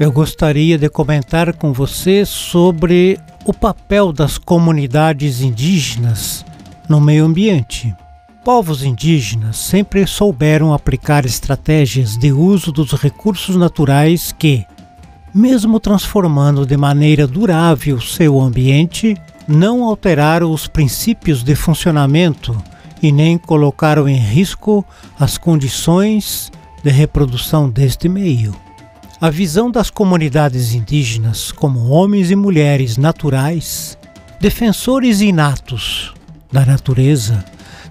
eu gostaria de comentar com você sobre o papel das comunidades indígenas no meio ambiente. Povos indígenas sempre souberam aplicar estratégias de uso dos recursos naturais que, mesmo transformando de maneira durável seu ambiente, não alteraram os princípios de funcionamento e nem colocaram em risco as condições de reprodução deste meio. A visão das comunidades indígenas como homens e mulheres naturais, defensores inatos da natureza,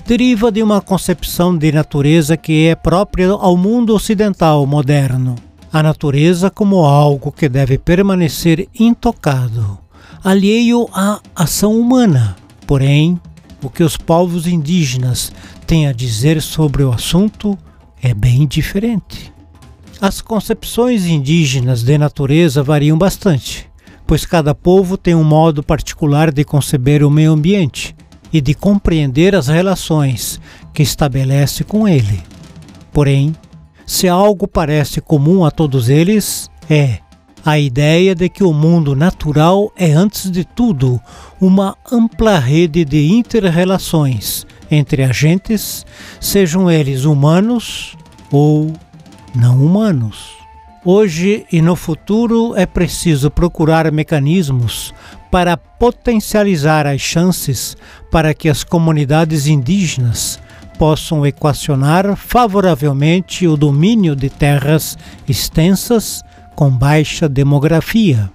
deriva de uma concepção de natureza que é própria ao mundo ocidental moderno. A natureza como algo que deve permanecer intocado, alheio à ação humana. Porém, o que os povos indígenas têm a dizer sobre o assunto é bem diferente. As concepções indígenas de natureza variam bastante, pois cada povo tem um modo particular de conceber o meio ambiente e de compreender as relações que estabelece com ele. Porém, se algo parece comum a todos eles, é a ideia de que o mundo natural é, antes de tudo, uma ampla rede de interrelações entre agentes, sejam eles humanos ou não humanos. Hoje e no futuro é preciso procurar mecanismos para potencializar as chances para que as comunidades indígenas possam equacionar favoravelmente o domínio de terras extensas com baixa demografia.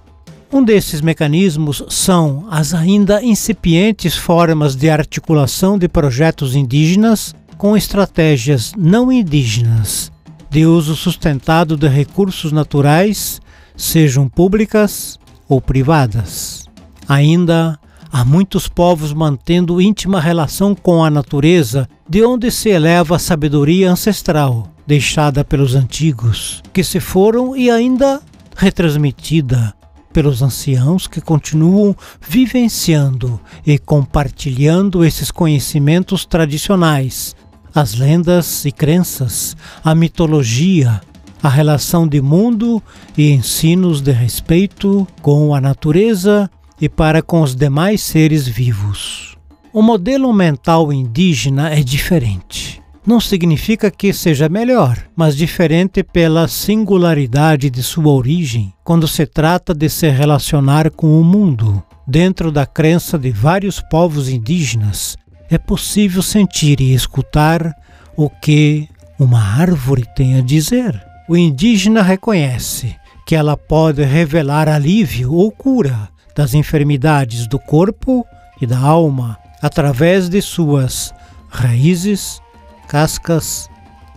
Um desses mecanismos são as ainda incipientes formas de articulação de projetos indígenas com estratégias não indígenas de uso sustentado de recursos naturais, sejam públicas ou privadas. Ainda há muitos povos mantendo íntima relação com a natureza, de onde se eleva a sabedoria ancestral deixada pelos antigos, que se foram e ainda retransmitida pelos anciãos que continuam vivenciando e compartilhando esses conhecimentos tradicionais as lendas e crenças, a mitologia, a relação de mundo e ensinos de respeito com a natureza e para com os demais seres vivos. O modelo mental indígena é diferente. Não significa que seja melhor, mas diferente pela singularidade de sua origem quando se trata de se relacionar com o mundo. Dentro da crença de vários povos indígenas, é possível sentir e escutar o que uma árvore tem a dizer. O indígena reconhece que ela pode revelar alívio ou cura das enfermidades do corpo e da alma através de suas raízes, cascas,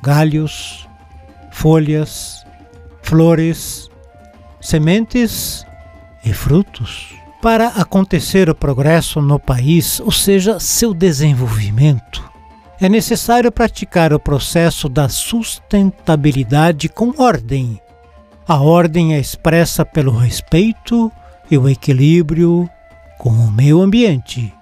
galhos, folhas, flores, sementes e frutos para acontecer o progresso no país, ou seja, seu desenvolvimento, é necessário praticar o processo da sustentabilidade com ordem. A ordem é expressa pelo respeito e o equilíbrio com o meio ambiente.